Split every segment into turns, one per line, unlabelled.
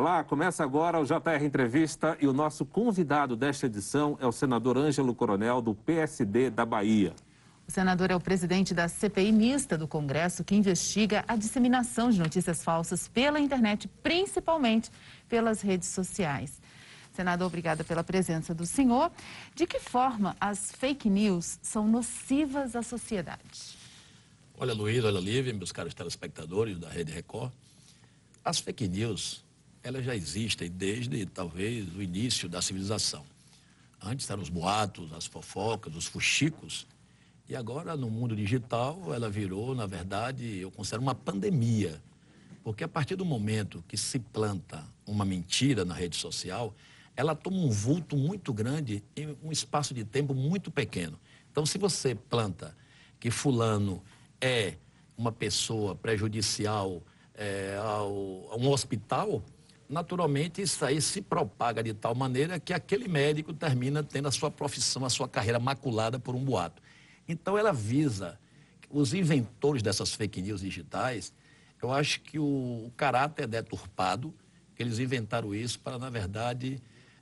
Olá, começa agora o JR Entrevista e o nosso convidado desta edição é o senador Ângelo Coronel, do PSD da Bahia.
O senador é o presidente da CPI mista do Congresso, que investiga a disseminação de notícias falsas pela internet, principalmente pelas redes sociais. Senador, obrigada pela presença do senhor. De que forma as fake news são nocivas à sociedade?
Olha, Luiz, olha, Lívia, meus caros telespectadores da Rede Record. As fake news, elas já existem desde, talvez, o início da civilização. Antes eram os boatos, as fofocas, os fuxicos. E agora, no mundo digital, ela virou, na verdade, eu considero uma pandemia. Porque a partir do momento que se planta uma mentira na rede social, ela toma um vulto muito grande em um espaço de tempo muito pequeno. Então, se você planta que fulano é uma pessoa prejudicial é, ao, a um hospital, naturalmente isso aí se propaga de tal maneira que aquele médico termina tendo a sua profissão, a sua carreira maculada por um boato. Então ela visa os inventores dessas fake news digitais, eu acho que o, o caráter é deturpado, que eles inventaram isso para, na verdade,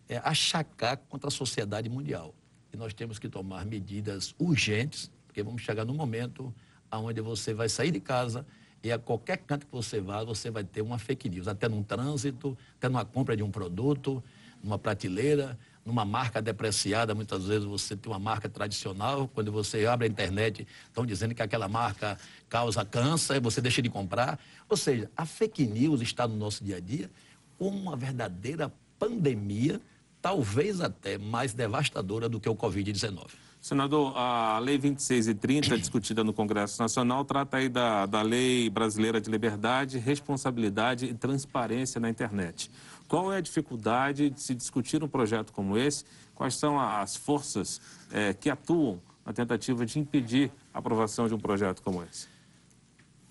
é, achacar contra a sociedade mundial. E nós temos que tomar medidas urgentes, porque vamos chegar no momento onde você vai sair de casa e a qualquer canto que você vá, você vai ter uma fake news, até num trânsito, até numa compra de um produto, numa prateleira, numa marca depreciada. Muitas vezes você tem uma marca tradicional, quando você abre a internet, estão dizendo que aquela marca causa câncer, e você deixa de comprar. Ou seja, a fake news está no nosso dia a dia como uma verdadeira pandemia, talvez até mais devastadora do que o Covid-19.
Senador, a Lei 2630, discutida no Congresso Nacional, trata aí da, da Lei Brasileira de Liberdade, Responsabilidade e Transparência na Internet. Qual é a dificuldade de se discutir um projeto como esse? Quais são as forças é, que atuam na tentativa de impedir a aprovação de um projeto como esse?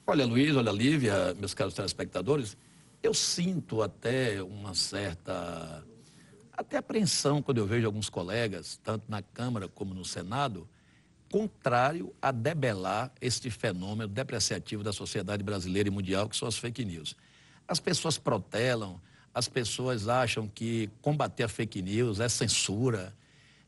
Olha, Luiz, olha, Lívia, meus caros telespectadores, eu sinto até uma certa até apreensão quando eu vejo alguns colegas, tanto na Câmara como no Senado, contrário a debelar este fenômeno depreciativo da sociedade brasileira e mundial, que são as fake news. As pessoas protelam, as pessoas acham que combater a fake news é censura.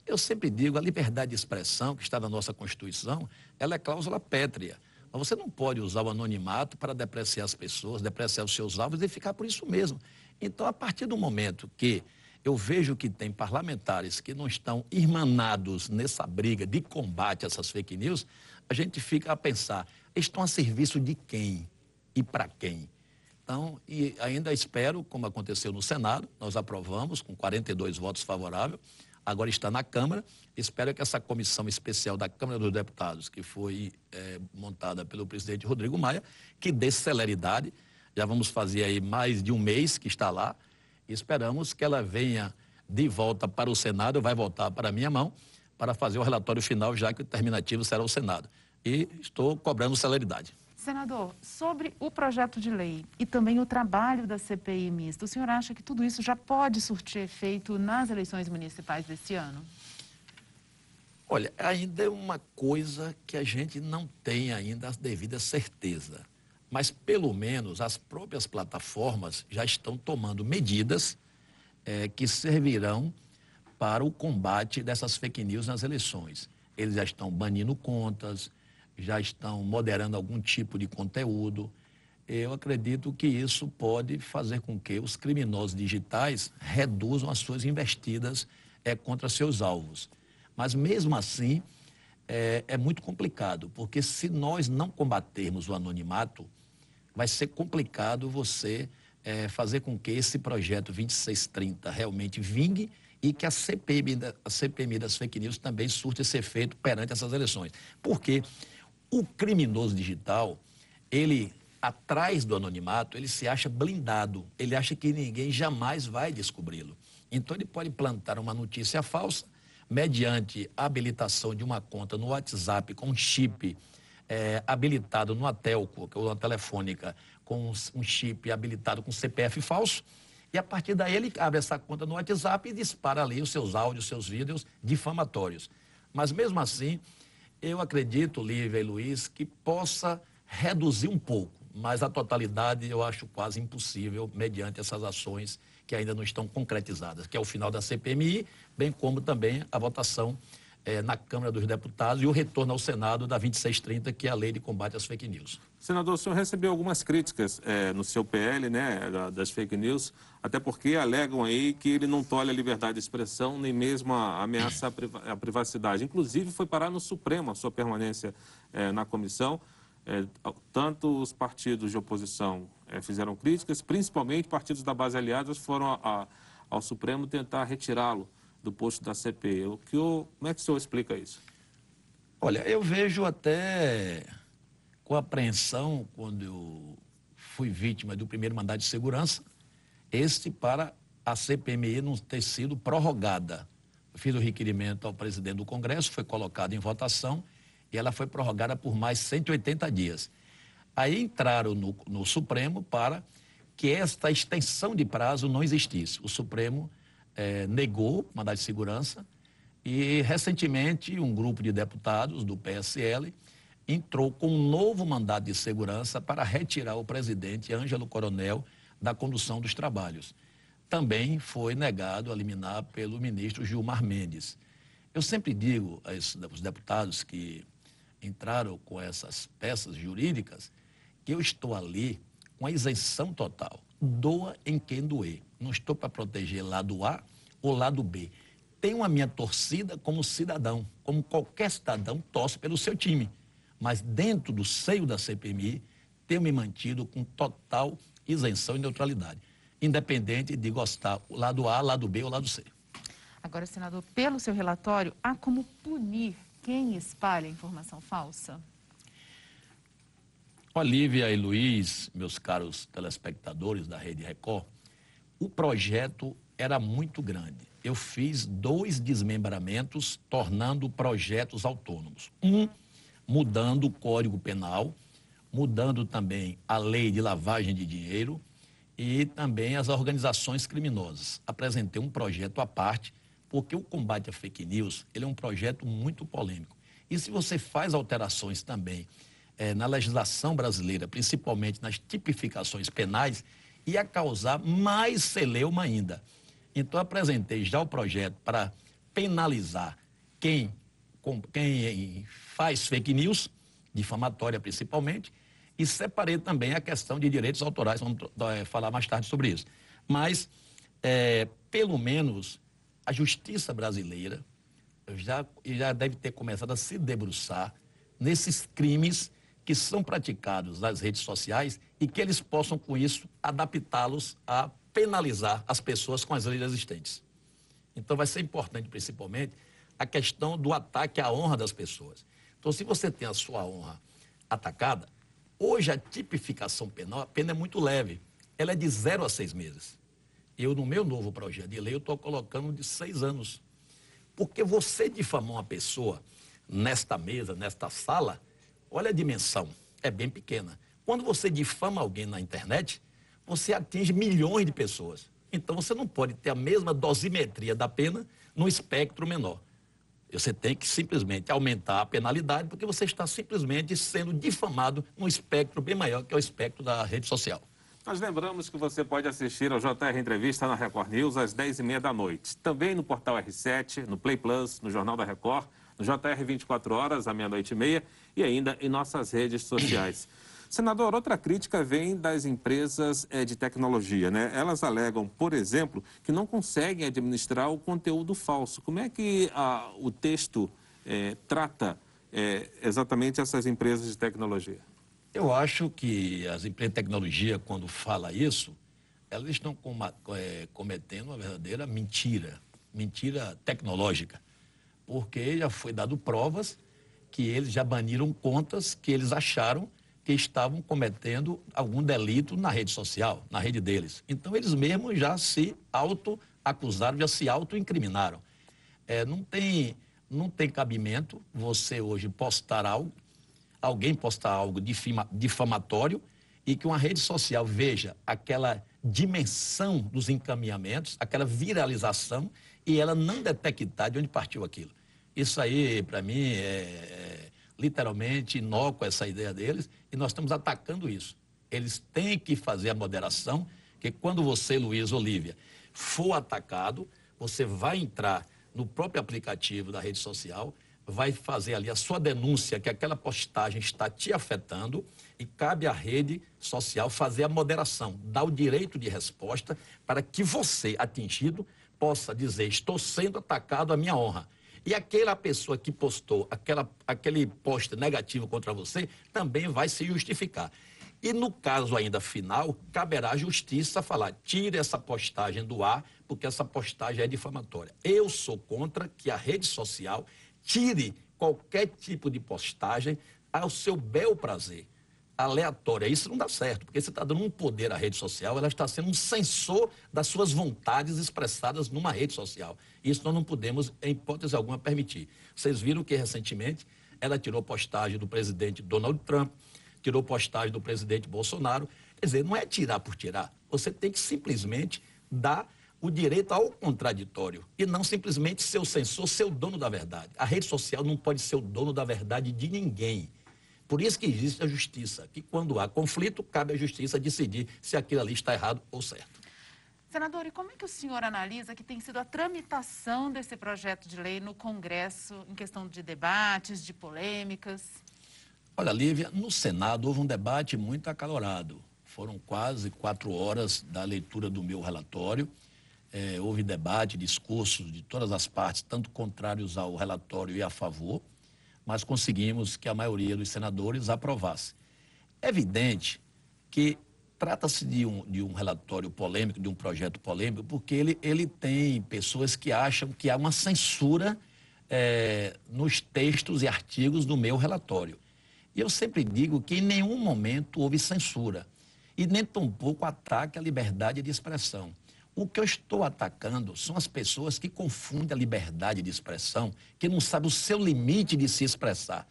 Eu sempre digo, a liberdade de expressão, que está na nossa Constituição, ela é cláusula pétrea. Mas você não pode usar o anonimato para depreciar as pessoas, depreciar os seus alvos e ficar por isso mesmo. Então, a partir do momento que eu vejo que tem parlamentares que não estão irmanados nessa briga de combate a essas fake news, a gente fica a pensar, estão a serviço de quem e para quem? Então, e ainda espero, como aconteceu no Senado, nós aprovamos com 42 votos favoráveis, agora está na Câmara. Espero que essa comissão especial da Câmara dos Deputados, que foi é, montada pelo presidente Rodrigo Maia, que dê celeridade. Já vamos fazer aí mais de um mês que está lá esperamos que ela venha de volta para o Senado, vai voltar para a minha mão, para fazer o relatório final, já que o terminativo será o Senado. E estou cobrando celeridade.
Senador, sobre o projeto de lei e também o trabalho da CPI mista, o senhor acha que tudo isso já pode surtir efeito nas eleições municipais deste ano?
Olha, ainda é uma coisa que a gente não tem ainda a devida certeza mas pelo menos as próprias plataformas já estão tomando medidas é, que servirão para o combate dessas fake news nas eleições. Eles já estão banindo contas, já estão moderando algum tipo de conteúdo. Eu acredito que isso pode fazer com que os criminosos digitais reduzam as suas investidas é, contra seus alvos. Mas mesmo assim, é, é muito complicado, porque se nós não combatermos o anonimato, vai ser complicado você é, fazer com que esse projeto 2630 realmente vingue e que a CPMI, a CPMI das fake news também surte esse efeito perante essas eleições. Porque o criminoso digital, ele, atrás do anonimato, ele se acha blindado, ele acha que ninguém jamais vai descobri-lo. Então, ele pode plantar uma notícia falsa, mediante habilitação de uma conta no WhatsApp com chip é, habilitado no Atelco, é uma telefônica, com um chip habilitado com CPF falso, e a partir daí ele abre essa conta no WhatsApp e dispara ali os seus áudios, seus vídeos difamatórios. Mas mesmo assim, eu acredito, Lívia e Luiz, que possa reduzir um pouco, mas a totalidade eu acho quase impossível mediante essas ações que ainda não estão concretizadas, que é o final da CPMI, bem como também a votação é, na Câmara dos Deputados e o retorno ao Senado da 2630, que é a lei de combate às fake news.
Senador, o senhor recebeu algumas críticas é, no seu PL, né, das fake news, até porque alegam aí que ele não tolhe a liberdade de expressão, nem mesmo a ameaça à privacidade. Inclusive, foi parar no Supremo a sua permanência é, na comissão. É, tanto os partidos de oposição é, fizeram críticas, principalmente partidos da base aliadas foram a, a, ao Supremo tentar retirá-lo do posto da CPI. O que o, como é que o senhor explica isso?
Olha, eu vejo até com apreensão quando eu fui vítima do primeiro mandado de segurança, este para a CPMI não ter sido prorrogada. Eu fiz o requerimento ao presidente do Congresso, foi colocado em votação e ela foi prorrogada por mais 180 dias. Aí entraram no, no Supremo para que esta extensão de prazo não existisse. O Supremo é, negou o mandado de segurança e, recentemente, um grupo de deputados do PSL entrou com um novo mandado de segurança para retirar o presidente Ângelo Coronel da condução dos trabalhos. Também foi negado a liminar pelo ministro Gilmar Mendes. Eu sempre digo aos deputados que entraram com essas peças jurídicas que eu estou ali com a isenção total. Doa em quem doer. Não estou para proteger lado A ou lado B. Tenho a minha torcida como cidadão, como qualquer cidadão torce pelo seu time. Mas dentro do seio da CPMI, tenho me mantido com total isenção e neutralidade, independente de gostar lado A, lado B ou lado C.
Agora, senador, pelo seu relatório, há como punir quem espalha informação falsa?
Olivia e Luiz, meus caros telespectadores da Rede Record, o projeto era muito grande. Eu fiz dois desmembramentos, tornando projetos autônomos. Um, mudando o Código Penal, mudando também a lei de lavagem de dinheiro e também as organizações criminosas. Apresentei um projeto à parte, porque o combate à fake news ele é um projeto muito polêmico. E se você faz alterações também é, na legislação brasileira, principalmente nas tipificações penais, ia causar mais celeuma ainda. Então, apresentei já o projeto para penalizar quem, com, quem faz fake news, difamatória principalmente, e separei também a questão de direitos autorais, vamos é, falar mais tarde sobre isso. Mas, é, pelo menos, a justiça brasileira já, já deve ter começado a se debruçar nesses crimes que são praticados nas redes sociais e que eles possam, com isso, adaptá-los a penalizar as pessoas com as leis existentes. Então, vai ser importante, principalmente, a questão do ataque à honra das pessoas. Então, se você tem a sua honra atacada, hoje a tipificação penal, a pena é muito leve. Ela é de zero a seis meses. Eu, no meu novo projeto de lei, eu estou colocando de seis anos. Porque você difamar uma pessoa nesta mesa, nesta sala, olha a dimensão, é bem pequena. Quando você difama alguém na internet, você atinge milhões de pessoas. Então você não pode ter a mesma dosimetria da pena no espectro menor. Você tem que simplesmente aumentar a penalidade, porque você está simplesmente sendo difamado num espectro bem maior, que é o espectro da rede social.
Nós lembramos que você pode assistir ao JR Entrevista na Record News às 10h30 da noite. Também no portal R7, no Play Plus, no Jornal da Record, no JR 24 horas, à meia-noite e meia, e ainda em nossas redes sociais. Senador, outra crítica vem das empresas é, de tecnologia, né? Elas alegam, por exemplo, que não conseguem administrar o conteúdo falso. Como é que a, o texto é, trata é, exatamente essas empresas de tecnologia?
Eu acho que as empresas de tecnologia, quando fala isso, elas estão cometendo uma verdadeira mentira, mentira tecnológica, porque já foi dado provas que eles já baniram contas que eles acharam que estavam cometendo algum delito na rede social, na rede deles. Então, eles mesmos já se auto-acusaram, já se auto-incriminaram. É, não, tem, não tem cabimento você hoje postar algo, alguém postar algo difama, difamatório e que uma rede social veja aquela dimensão dos encaminhamentos, aquela viralização e ela não detectar de onde partiu aquilo. Isso aí, para mim, é, literalmente inócua essa ideia deles, e nós estamos atacando isso. Eles têm que fazer a moderação, que quando você, Luiz Olívia, for atacado, você vai entrar no próprio aplicativo da rede social, vai fazer ali a sua denúncia que aquela postagem está te afetando e cabe à rede social fazer a moderação, dar o direito de resposta para que você, atingido, possa dizer: estou sendo atacado a minha honra. E aquela pessoa que postou aquela, aquele post negativo contra você também vai se justificar. E no caso ainda final, caberá à justiça falar: tire essa postagem do ar, porque essa postagem é difamatória. Eu sou contra que a rede social tire qualquer tipo de postagem ao seu bel prazer aleatória. Isso não dá certo, porque você está dando um poder à rede social, ela está sendo um sensor das suas vontades expressadas numa rede social. Isso nós não podemos, em hipótese alguma, permitir. Vocês viram que recentemente ela tirou postagem do presidente Donald Trump, tirou postagem do presidente Bolsonaro. Quer dizer, não é tirar por tirar. Você tem que simplesmente dar o direito ao contraditório e não simplesmente ser o censor, ser o dono da verdade. A rede social não pode ser o dono da verdade de ninguém. Por isso que existe a justiça, que quando há conflito, cabe à justiça decidir se aquilo ali está errado ou certo.
Senador, e como é que o senhor analisa que tem sido a tramitação desse projeto de lei no Congresso em questão de debates, de polêmicas?
Olha, Lívia, no Senado houve um debate muito acalorado. Foram quase quatro horas da leitura do meu relatório. É, houve debate, discursos de todas as partes, tanto contrários ao relatório e a favor mas conseguimos que a maioria dos senadores aprovasse. É evidente que trata-se de um, de um relatório polêmico, de um projeto polêmico, porque ele, ele tem pessoas que acham que há uma censura é, nos textos e artigos do meu relatório. E eu sempre digo que em nenhum momento houve censura e nem tampouco ataque à liberdade de expressão. O que eu estou atacando são as pessoas que confundem a liberdade de expressão, que não sabem o seu limite de se expressar.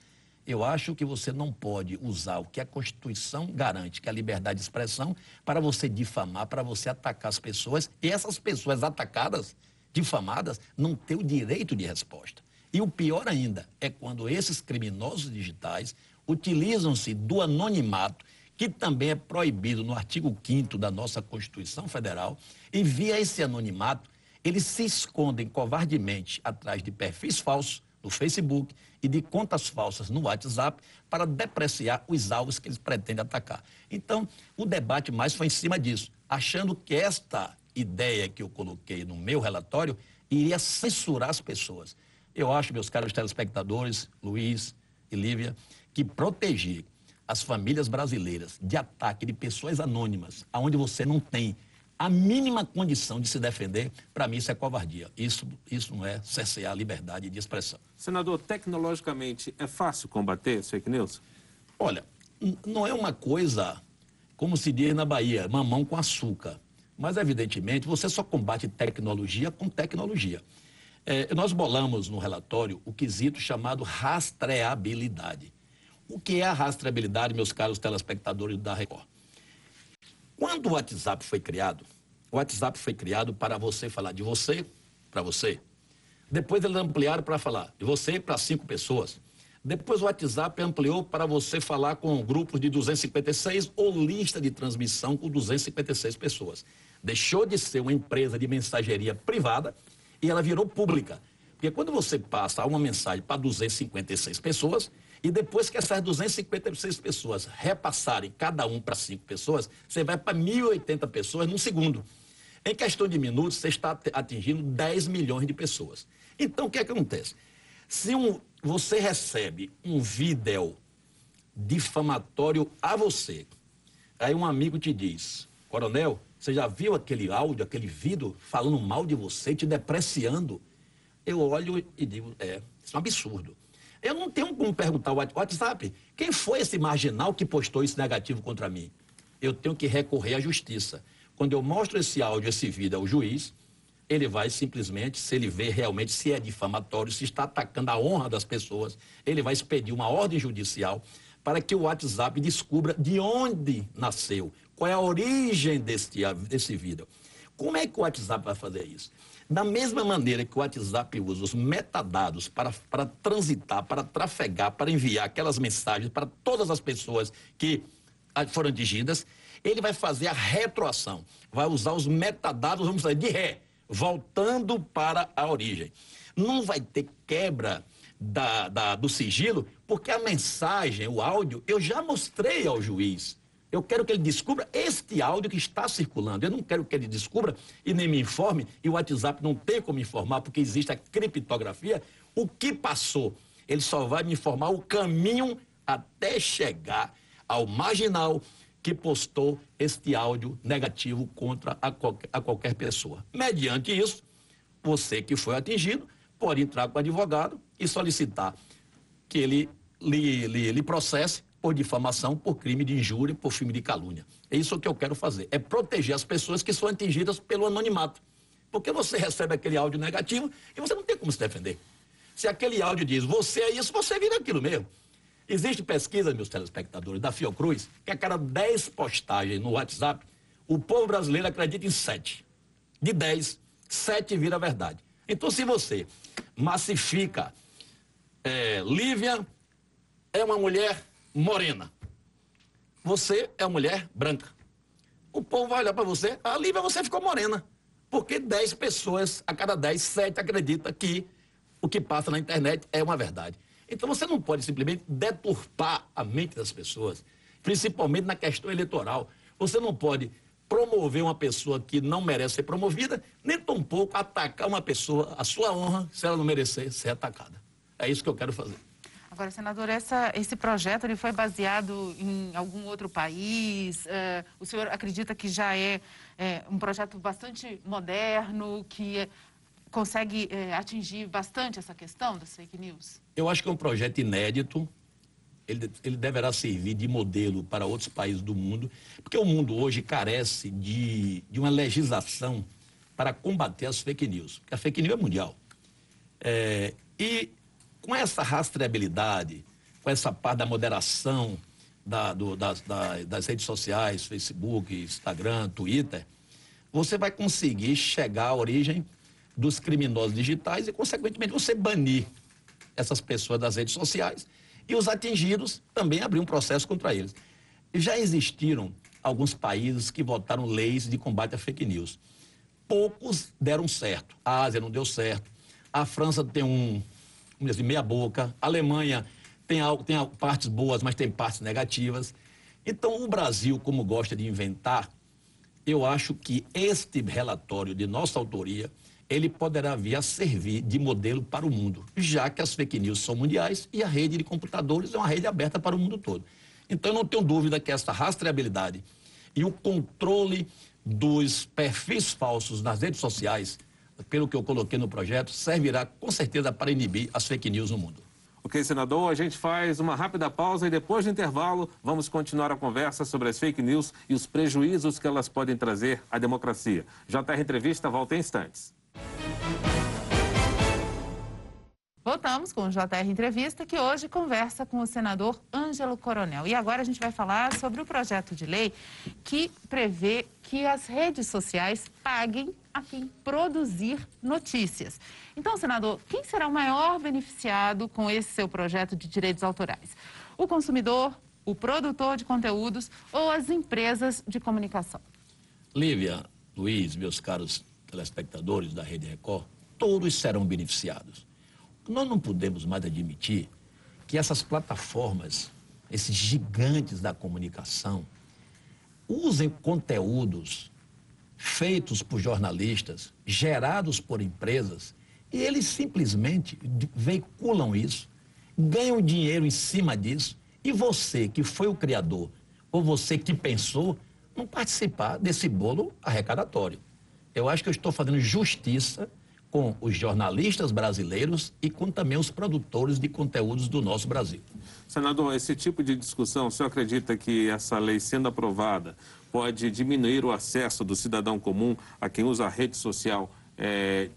Eu acho que você não pode usar o que a Constituição garante, que é a liberdade de expressão, para você difamar, para você atacar as pessoas. E essas pessoas atacadas, difamadas, não têm o direito de resposta. E o pior ainda é quando esses criminosos digitais utilizam-se do anonimato que também é proibido no artigo 5 da nossa Constituição Federal, e via esse anonimato, eles se escondem covardemente atrás de perfis falsos no Facebook e de contas falsas no WhatsApp para depreciar os alvos que eles pretendem atacar. Então, o debate mais foi em cima disso, achando que esta ideia que eu coloquei no meu relatório iria censurar as pessoas. Eu acho, meus caros telespectadores, Luiz e Lívia, que proteger as famílias brasileiras de ataque de pessoas anônimas, aonde você não tem a mínima condição de se defender, para mim isso é covardia. Isso, isso não é cercear a liberdade de expressão.
Senador, tecnologicamente é fácil combater fake news?
Olha, não é uma coisa, como se diz na Bahia, mamão com açúcar. Mas, evidentemente, você só combate tecnologia com tecnologia. É, nós bolamos no relatório o quesito chamado rastreabilidade. O que é a rastreabilidade, meus caros telespectadores da Record? Quando o WhatsApp foi criado, o WhatsApp foi criado para você falar de você para você. Depois eles ampliaram para falar de você para cinco pessoas. Depois o WhatsApp ampliou para você falar com grupos de 256 ou lista de transmissão com 256 pessoas. Deixou de ser uma empresa de mensageria privada e ela virou pública. Porque quando você passa uma mensagem para 256 pessoas, e depois que essas 256 pessoas repassarem cada um para cinco pessoas, você vai para 1.080 pessoas num segundo. Em questão de minutos, você está atingindo 10 milhões de pessoas. Então, o que, é que acontece? Se um, você recebe um vídeo difamatório a você, aí um amigo te diz, coronel, você já viu aquele áudio, aquele vídeo falando mal de você, te depreciando? Eu olho e digo, é, isso é um absurdo. Eu não tenho como perguntar o WhatsApp, quem foi esse marginal que postou isso negativo contra mim? Eu tenho que recorrer à justiça. Quando eu mostro esse áudio, esse vídeo ao juiz, ele vai simplesmente, se ele vê realmente se é difamatório, se está atacando a honra das pessoas, ele vai expedir uma ordem judicial para que o WhatsApp descubra de onde nasceu, qual é a origem desse, desse vídeo. Como é que o WhatsApp vai fazer isso? Da mesma maneira que o WhatsApp usa os metadados para, para transitar, para trafegar, para enviar aquelas mensagens para todas as pessoas que foram atingidas, ele vai fazer a retroação, vai usar os metadados, vamos dizer, de ré, voltando para a origem. Não vai ter quebra da, da, do sigilo, porque a mensagem, o áudio, eu já mostrei ao juiz. Eu quero que ele descubra este áudio que está circulando. Eu não quero que ele descubra e nem me informe, e o WhatsApp não tem como informar, porque existe a criptografia, o que passou. Ele só vai me informar o caminho até chegar ao marginal que postou este áudio negativo contra a qualquer, a qualquer pessoa. Mediante isso, você que foi atingido pode entrar com o advogado e solicitar que ele lhe, lhe, processe por difamação, por crime de injúria, por crime de calúnia. É isso que eu quero fazer, é proteger as pessoas que são atingidas pelo anonimato. Porque você recebe aquele áudio negativo e você não tem como se defender. Se aquele áudio diz, você é isso, você vira aquilo mesmo. Existe pesquisa, meus telespectadores, da Fiocruz, que a cada 10 postagens no WhatsApp, o povo brasileiro acredita em 7. De 10, 7 vira verdade. Então, se você massifica, é, Lívia é uma mulher morena. Você é uma mulher branca. O povo vai olhar para você, a Lívia, você ficou morena. Porque 10 pessoas, a cada 10, 7 acredita que o que passa na internet é uma verdade. Então você não pode simplesmente deturpar a mente das pessoas, principalmente na questão eleitoral. Você não pode promover uma pessoa que não merece ser promovida, nem tampouco atacar uma pessoa, a sua honra, se ela não merecer ser atacada. É isso que eu quero fazer.
Agora, senador, essa, esse projeto ele foi baseado em algum outro país? Uh, o senhor acredita que já é, é, um projeto bastante moderno, que consegue é, atingir bastante essa questão das fake news?
Eu acho que é um projeto inédito. Ele, ele deverá servir de modelo para outros países do mundo, porque o mundo hoje carece de, de uma legislação para combater as fake news. Porque a fake news é mundial. É, e com essa rastreabilidade, com essa parte da moderação da, do, das, da, das redes sociais, Facebook, Instagram, Twitter, você vai conseguir chegar à origem dos criminosos digitais e, consequentemente, você banir essas pessoas das redes sociais e os atingidos também abrir um processo contra eles. Já existiram alguns países que votaram leis de combate à fake news. Poucos deram certo. A Ásia não deu certo. A França tem um, dizer, meia boca. A Alemanha tem, tem partes boas, mas tem partes negativas. Então, o Brasil, como gosta de inventar, eu acho que este relatório de nossa autoria, ele poderá vir a servir de modelo para o mundo, já que as fake news são mundiais e a rede de computadores é uma rede aberta para o mundo todo. Então, eu não tenho dúvida que essa rastreabilidade e o controle dos perfis falsos nas redes sociais pelo que eu coloquei no projeto, servirá com certeza para inibir as fake news no mundo.
Ok, senador, a gente faz uma rápida pausa e depois do intervalo vamos continuar a conversa sobre as fake news e os prejuízos que elas podem trazer à democracia. JR Entrevista volta em instantes.
Voltamos com o JR Entrevista, que hoje conversa com o senador Ângelo Coronel. E agora a gente vai falar sobre o projeto de lei que prevê que as redes sociais paguem a quem produzir notícias. Então, senador, quem será o maior beneficiado com esse seu projeto de direitos autorais? O consumidor, o produtor de conteúdos ou as empresas de comunicação?
Lívia, Luiz, meus caros telespectadores da Rede Record, todos serão beneficiados. Nós não podemos mais admitir que essas plataformas, esses gigantes da comunicação, usem conteúdos feitos por jornalistas, gerados por empresas, e eles simplesmente veiculam isso, ganham dinheiro em cima disso, e você que foi o criador, ou você que pensou, não participar desse bolo arrecadatório. Eu acho que eu estou fazendo justiça com os jornalistas brasileiros e com também os produtores de conteúdos do nosso Brasil.
Senador, esse tipo de discussão, o senhor acredita que essa lei sendo aprovada pode diminuir o acesso do cidadão comum a quem usa a rede social, é,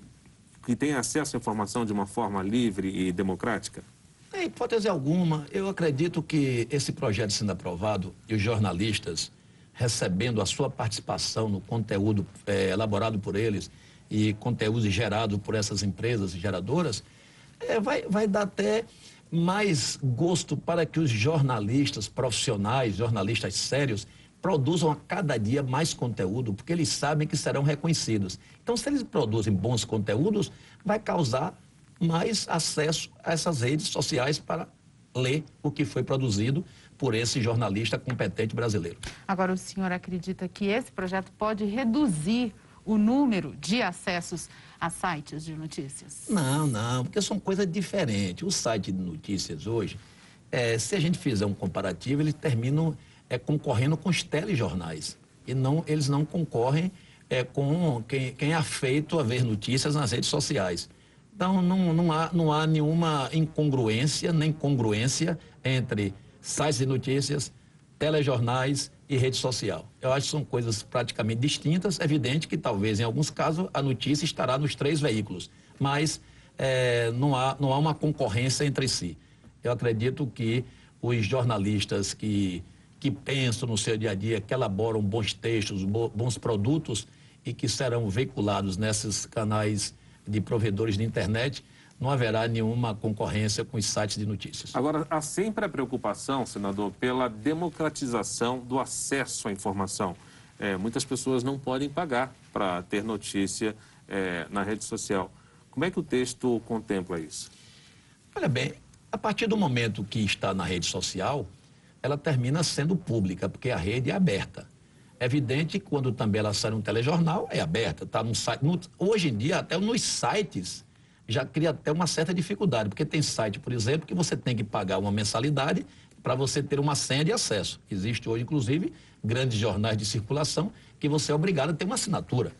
que tem acesso à informação de uma forma livre e democrática?
Em hipótese alguma, eu acredito que esse projeto sendo aprovado e os jornalistas recebendo a sua participação no conteúdo é, elaborado por eles e conteúdo gerado por essas empresas geradoras, é, vai, vai dar até mais gosto para que os jornalistas profissionais, jornalistas sérios, produzam a cada dia mais conteúdo, porque eles sabem que serão reconhecidos. Então, se eles produzem bons conteúdos, vai causar mais acesso a essas redes sociais para ler o que foi produzido por esse jornalista competente brasileiro.
Agora, o senhor acredita que esse projeto pode reduzir o número de acessos a sites de notícias?
Não, não, porque são coisas diferentes. O site de notícias hoje, é, se a gente fizer um comparativo, eles terminam é, concorrendo com os telejornais. E não, eles não concorrem é, com quem, quem é afeito a ver notícias nas redes sociais. Então, não, não, há, não há nenhuma incongruência nem congruência entre sites de notícias, telejornais e rede social. Eu acho que são coisas praticamente distintas. É evidente que talvez em alguns casos a notícia estará nos três veículos, mas é, não, há, não há uma concorrência entre si. Eu acredito que os jornalistas que, que pensam no seu dia a dia, que elaboram bons textos, bons produtos e que serão veiculados nesses canais de provedores de internet, não haverá nenhuma concorrência com os sites de notícias.
Agora, há sempre a preocupação, senador, pela democratização do acesso à informação. É, muitas pessoas não podem pagar para ter notícia é, na rede social. Como é que o texto contempla isso?
Olha bem, a partir do momento que está na rede social, ela termina sendo pública, porque a rede é aberta. É evidente que quando também ela sai no telejornal, é aberta, está no site. No, hoje em dia, até nos sites já cria até uma certa dificuldade, porque tem site, por exemplo, que você tem que pagar uma mensalidade para você ter uma senha de acesso. Existe hoje, inclusive, grandes jornais de circulação que você é obrigado a ter uma assinatura.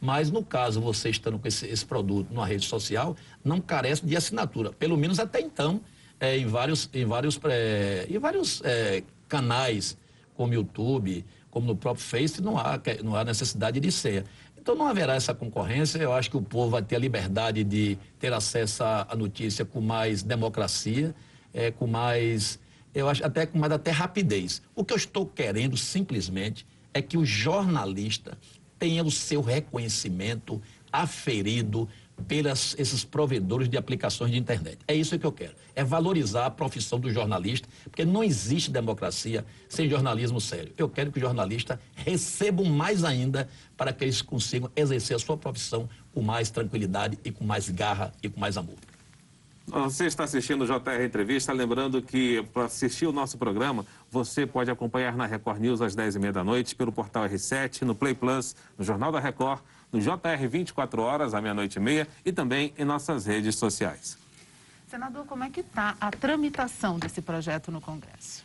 Mas no caso, você estando com esse, esse produto numa rede social, não carece de assinatura. Pelo menos até então, é, em vários, em vários, é, em vários é, canais, como YouTube, como no próprio Face, não há, não há necessidade de senha. Então não haverá essa concorrência. Eu acho que o povo vai ter a liberdade de ter acesso à notícia com mais democracia, é, com mais, eu acho até com mais até rapidez. O que eu estou querendo simplesmente é que o jornalista tenha o seu reconhecimento aferido pelos esses provedores de aplicações de internet. É isso que eu quero. É valorizar a profissão do jornalista, porque não existe democracia sem jornalismo sério. Eu quero que o jornalista receba mais ainda para que eles consigam exercer a sua profissão com mais tranquilidade e com mais garra e com mais amor.
Você está assistindo o JR Entrevista, lembrando que para assistir o nosso programa, você pode acompanhar na Record News às 10h30 da noite, pelo portal R7, no Play Plus, no Jornal da Record, no JR 24 horas, à meia-noite e meia, e também em nossas redes sociais.
Senador, como é que está a tramitação desse projeto no Congresso?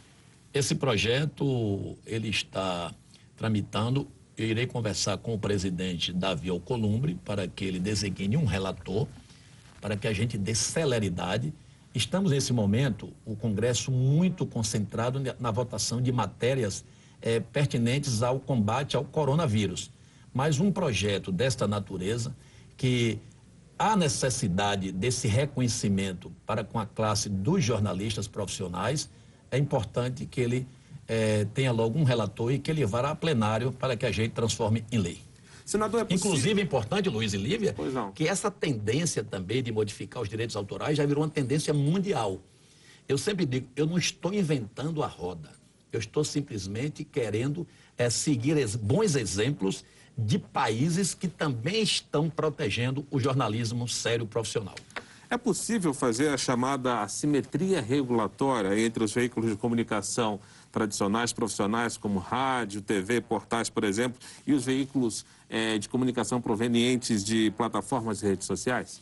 Esse projeto, ele está tramitando. Eu irei conversar com o presidente Davi Alcolumbre para que ele designe um relator para que a gente dê celeridade. Estamos nesse momento, o Congresso muito concentrado na votação de matérias é, pertinentes ao combate ao coronavírus. Mas um projeto desta natureza, que há necessidade desse reconhecimento para com a classe dos jornalistas profissionais, é importante que ele é, tenha logo um relator e que ele vá a plenário para que a gente transforme em lei. Senador, é possível... Inclusive, é importante, Luiz e Lívia, que essa tendência também de modificar os direitos autorais já virou uma tendência mundial. Eu sempre digo, eu não estou inventando a roda. Eu estou simplesmente querendo é, seguir bons exemplos de países que também estão protegendo o jornalismo sério profissional.
É possível fazer a chamada assimetria regulatória entre os veículos de comunicação tradicionais, profissionais, como rádio, TV, portais, por exemplo, e os veículos é, de comunicação provenientes de plataformas e redes sociais?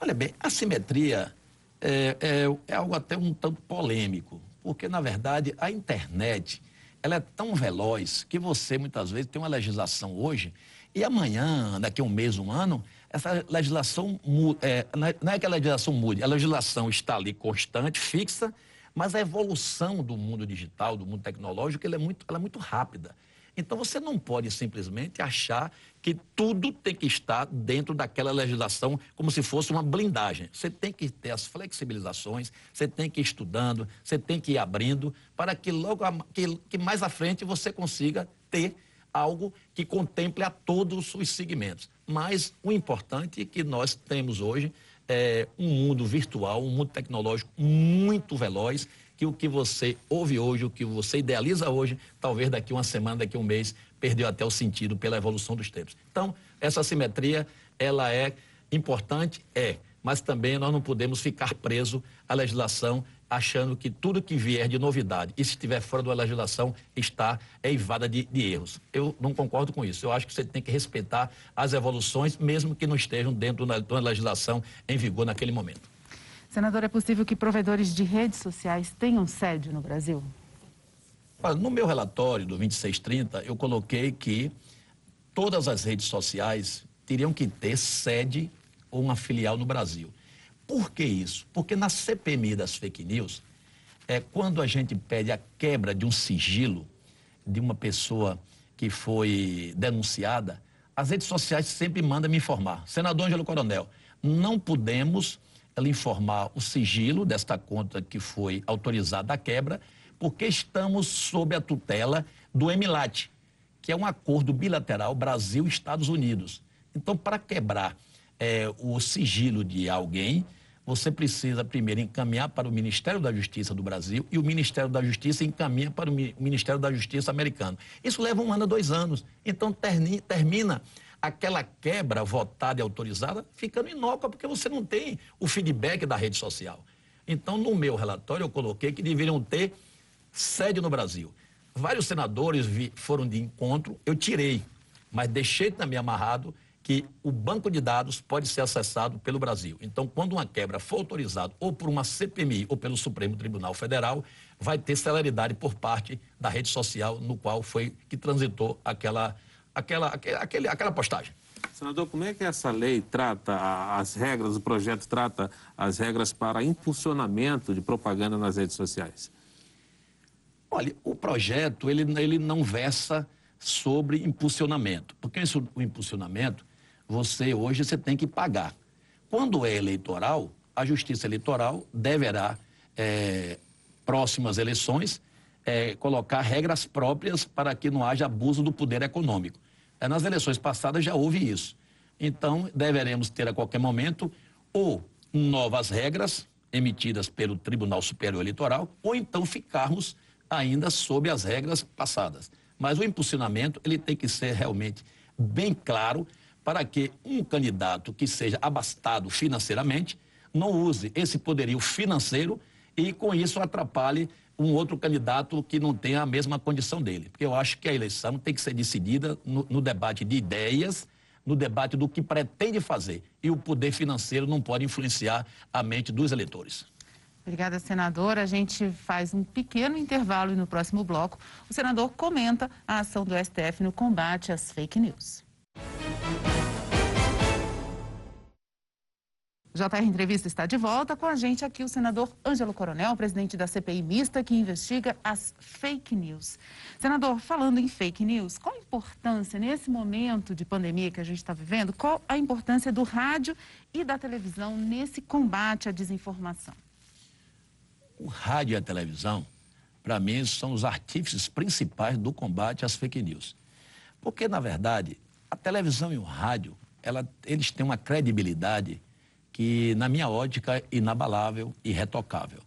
Olha bem, a simetria é, é, é algo até um tanto polêmico, porque, na verdade, a internet ela é tão veloz que você, muitas vezes, tem uma legislação hoje e amanhã, daqui a um mês, um ano, essa legislação é, não é que a legislação mude, a legislação está ali constante, fixa, mas a evolução do mundo digital, do mundo tecnológico, ela é muito, ela é muito rápida. Então você não pode simplesmente achar que tudo tem que estar dentro daquela legislação como se fosse uma blindagem. Você tem que ter as flexibilizações, você tem que ir estudando, você tem que ir abrindo para que logo que, que mais à frente você consiga ter algo que contemple a todos os segmentos. Mas o importante é que nós temos hoje é, um mundo virtual, um mundo tecnológico muito veloz, que o que você ouve hoje, o que você idealiza hoje, talvez daqui uma semana, daqui um mês, perdeu até o sentido pela evolução dos tempos. Então, essa simetria, ela é importante? É, mas também nós não podemos ficar preso à legislação achando que tudo que vier de novidade e se estiver fora da legislação está eivada de, de, erros. Eu não concordo com isso. Eu acho que você tem que respeitar as evoluções, mesmo que não estejam dentro da, legislação em vigor naquele momento.
Senador, é possível que provedores de redes sociais tenham sede no Brasil?
No meu relatório do 2630, eu coloquei que todas as redes sociais teriam que ter sede ou uma filial no Brasil. Por que isso? Porque na CPMI das fake news, é, quando a gente pede a quebra de um sigilo de uma pessoa que foi denunciada, as redes sociais sempre mandam me informar. Senador Ângelo Coronel, não podemos lhe informar o sigilo desta conta que foi autorizada a quebra, porque estamos sob a tutela do EMILAT, que é um acordo bilateral Brasil-Estados Unidos. Então, para quebrar é, o sigilo de alguém, você precisa primeiro encaminhar para o Ministério da Justiça do Brasil e o Ministério da Justiça encaminha para o Ministério da Justiça americano. Isso leva um ano dois anos. Então termina aquela quebra votada e autorizada ficando inócua, porque você não tem o feedback da rede social. Então, no meu relatório, eu coloquei que deveriam ter sede no Brasil. Vários senadores foram de encontro, eu tirei, mas deixei também amarrado que o banco de dados pode ser acessado pelo Brasil. Então, quando uma quebra for autorizada ou por uma CPMI ou pelo Supremo Tribunal Federal, vai ter celeridade por parte da rede social no qual foi que transitou aquela, aquela, aquele, aquela postagem.
Senador, como é que essa lei trata as regras, o projeto trata as regras para impulsionamento de propaganda nas redes sociais?
Olha, o projeto ele, ele não versa sobre impulsionamento, porque isso, o impulsionamento você hoje você tem que pagar. Quando é eleitoral, a Justiça Eleitoral deverá, é, próximas eleições, é, colocar regras próprias para que não haja abuso do poder econômico. É, nas eleições passadas já houve isso. Então, deveremos ter a qualquer momento ou novas regras emitidas pelo Tribunal Superior Eleitoral, ou então ficarmos ainda sob as regras passadas. Mas o impulsionamento ele tem que ser realmente bem claro para que um candidato que seja abastado financeiramente não use esse poderio financeiro e, com isso, atrapalhe um outro candidato que não tenha a mesma condição dele. Porque eu acho que a eleição tem que ser decidida no, no debate de ideias, no debate do que pretende fazer. E o poder financeiro não pode influenciar a mente dos eleitores.
Obrigada, senador. A gente faz um pequeno intervalo e no próximo bloco o senador comenta a ação do STF no combate às fake news. JR Entrevista está de volta com a gente aqui o senador Ângelo Coronel, presidente da CPI mista que investiga as fake news. Senador, falando em fake news, qual a importância nesse momento de pandemia que a gente está vivendo? Qual a importância do rádio e da televisão nesse combate à desinformação?
O rádio e a televisão, para mim, são os artífices principais do combate às fake news. Porque, na verdade, a televisão e o rádio, ela, eles têm uma credibilidade que, na minha ótica, inabalável e retocável.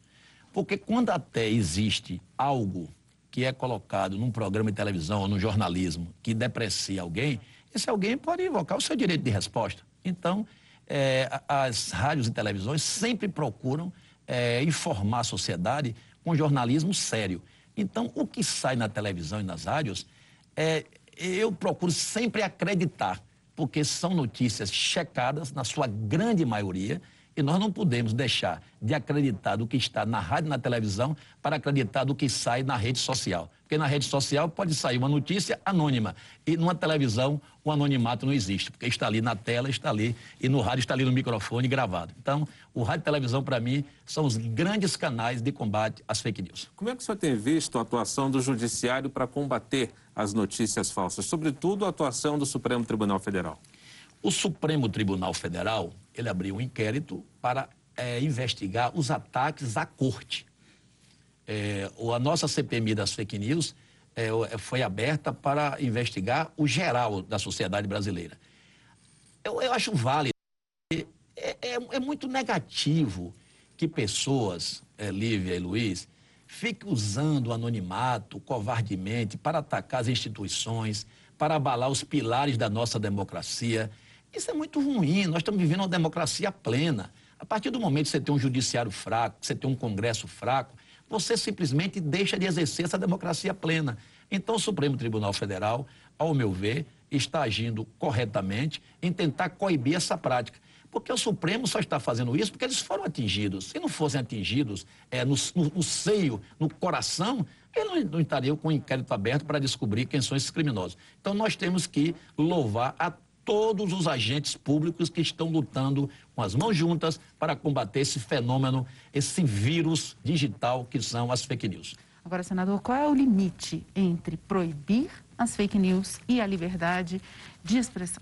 Porque quando até existe algo que é colocado num programa de televisão ou no jornalismo que deprecia alguém, esse alguém pode invocar o seu direito de resposta. Então, é, as rádios e televisões sempre procuram é, informar a sociedade com jornalismo sério. Então, o que sai na televisão e nas rádios, é, eu procuro sempre acreditar porque são notícias checadas, na sua grande maioria, e nós não podemos deixar de acreditar do que está na rádio e na televisão para acreditar do que sai na rede social. Porque na rede social pode sair uma notícia anônima e numa televisão o anonimato não existe, porque está ali na tela, está ali e no rádio está ali no microfone gravado. Então, o rádio e televisão para mim são os grandes canais de combate às fake news.
Como é que o senhor tem visto a atuação do judiciário para combater as notícias falsas, sobretudo a atuação do Supremo Tribunal Federal?
O Supremo Tribunal Federal, ele abriu um inquérito para é, investigar os ataques à corte é, a nossa CPMI das fake news é, é, foi aberta para investigar o geral da sociedade brasileira. Eu, eu acho válido é, é, é muito negativo que pessoas, Lívia e Luiz, fiquem usando o anonimato covardemente para atacar as instituições, para abalar os pilares da nossa democracia. Isso é muito ruim. Nós estamos vivendo uma democracia plena. A partir do momento que você tem um judiciário fraco, que você tem um Congresso fraco, você simplesmente deixa de exercer essa democracia plena. Então, o Supremo Tribunal Federal, ao meu ver, está agindo corretamente em tentar coibir essa prática. Porque o Supremo só está fazendo isso porque eles foram atingidos. Se não fossem atingidos é, no, no, no seio, no coração, eles não, não estariam com o inquérito aberto para descobrir quem são esses criminosos. Então nós temos que louvar a todos os agentes públicos que estão lutando com as mãos juntas para combater esse fenômeno, esse vírus digital que são as fake news.
Agora, senador, qual é o limite entre proibir as fake news e a liberdade de expressão?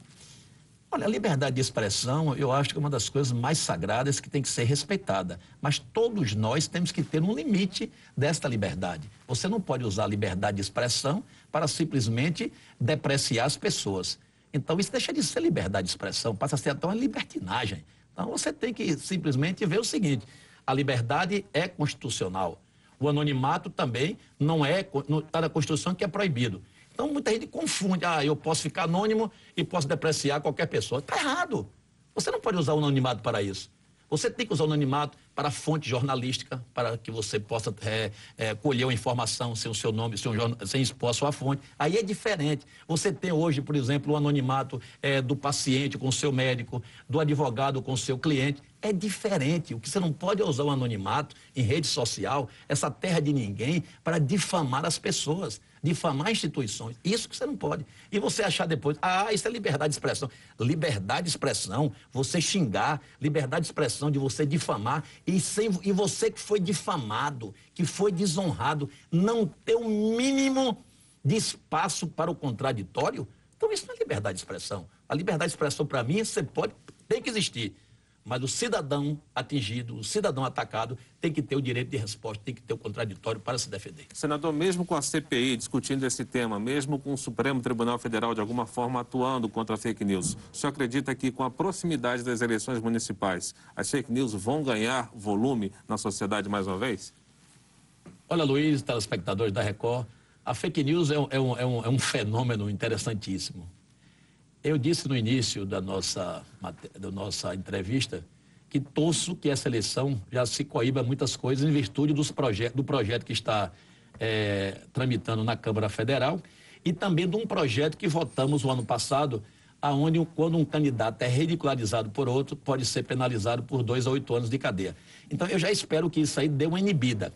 Olha, a liberdade de expressão, eu acho que é uma das coisas mais sagradas que tem que ser respeitada. Mas todos nós temos que ter um limite desta liberdade. Você não pode usar a liberdade de expressão para simplesmente depreciar as pessoas. Então, isso deixa de ser liberdade de expressão, passa a ser até uma libertinagem. Então, você tem que simplesmente ver o seguinte: a liberdade é constitucional. O anonimato também não é, está na Constituição que é proibido. Então muita gente confunde. Ah, eu posso ficar anônimo e posso depreciar qualquer pessoa. Está errado. Você não pode usar o anonimato para isso. Você tem que usar o anonimato para fonte jornalística, para que você possa é, é, colher uma informação sem o seu nome, sem, sem expor a sua fonte. Aí é diferente. Você tem hoje, por exemplo, o anonimato é, do paciente com o seu médico, do advogado com o seu cliente. É diferente. O que você não pode é usar o anonimato em rede social, essa terra de ninguém, para difamar as pessoas difamar instituições. Isso que você não pode. E você achar depois, ah, isso é liberdade de expressão. Liberdade de expressão, você xingar, liberdade de expressão de você difamar e, sem, e você que foi difamado, que foi desonrado, não ter o mínimo de espaço para o contraditório. Então isso não é liberdade de expressão. A liberdade de expressão, para mim, você pode, tem que existir. Mas o cidadão atingido, o cidadão atacado, tem que ter o direito de resposta, tem que ter o contraditório para se defender.
Senador, mesmo com a CPI discutindo esse tema, mesmo com o Supremo Tribunal Federal de alguma forma atuando contra a fake news, o senhor acredita que com a proximidade das eleições municipais, as fake news vão ganhar volume na sociedade mais uma vez?
Olha, Luiz, telespectadores da Record, a fake news é um, é um, é um, é fenômeno interessantíssimo. Eu disse no início da nossa, da nossa entrevista que torço que essa eleição já se coíba muitas coisas em virtude dos proje do projeto que está é, tramitando na Câmara Federal e também de um projeto que votamos o ano passado, aonde quando um candidato é ridicularizado por outro, pode ser penalizado por dois a oito anos de cadeia. Então eu já espero que isso aí dê uma inibida.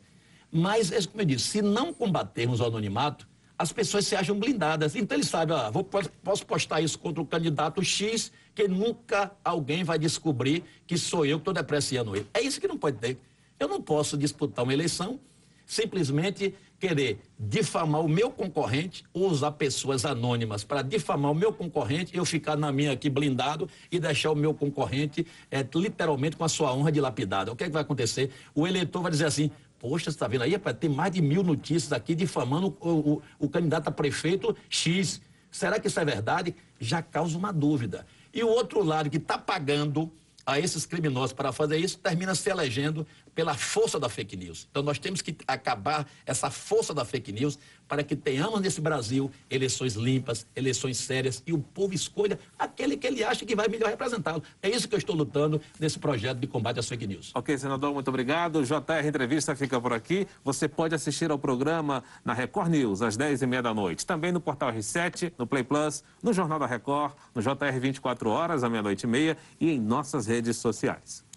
Mas, é como eu disse, se não combatermos o anonimato, as pessoas se acham blindadas. Então ele sabe, ah, vou, posso postar isso contra o candidato X, que nunca alguém vai descobrir que sou eu que estou depreciando ele. É isso que não pode ter. Eu não posso disputar uma eleição simplesmente querer difamar o meu concorrente ou usar pessoas anônimas para difamar o meu concorrente, eu ficar na minha aqui blindado e deixar o meu concorrente é, literalmente com a sua honra dilapidada. O que, é que vai acontecer? O eleitor vai dizer assim: Poxa, você está vendo aí? Para ter mais de mil notícias aqui difamando o, o, o candidato a prefeito X. Será que isso é verdade? Já causa uma dúvida. E o outro lado que está pagando a esses criminosos para fazer isso termina se elegendo pela força da fake news. Então nós temos que acabar essa força da fake news para que tenhamos nesse Brasil eleições limpas, eleições sérias e o povo escolha aquele que ele acha que vai melhor representá-lo. É isso que eu estou lutando nesse projeto de combate às fake news.
Ok, senador, muito obrigado. JR Entrevista fica por aqui. Você pode assistir ao programa na Record News às 10h30 da noite. Também no Portal R7, no Play Plus, no Jornal da Record, no JR 24 horas, à meia-noite e meia e em nossas redes sociais.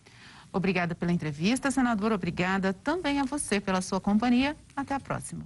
Obrigada pela entrevista, senador. Obrigada também a você pela sua companhia. Até a próxima.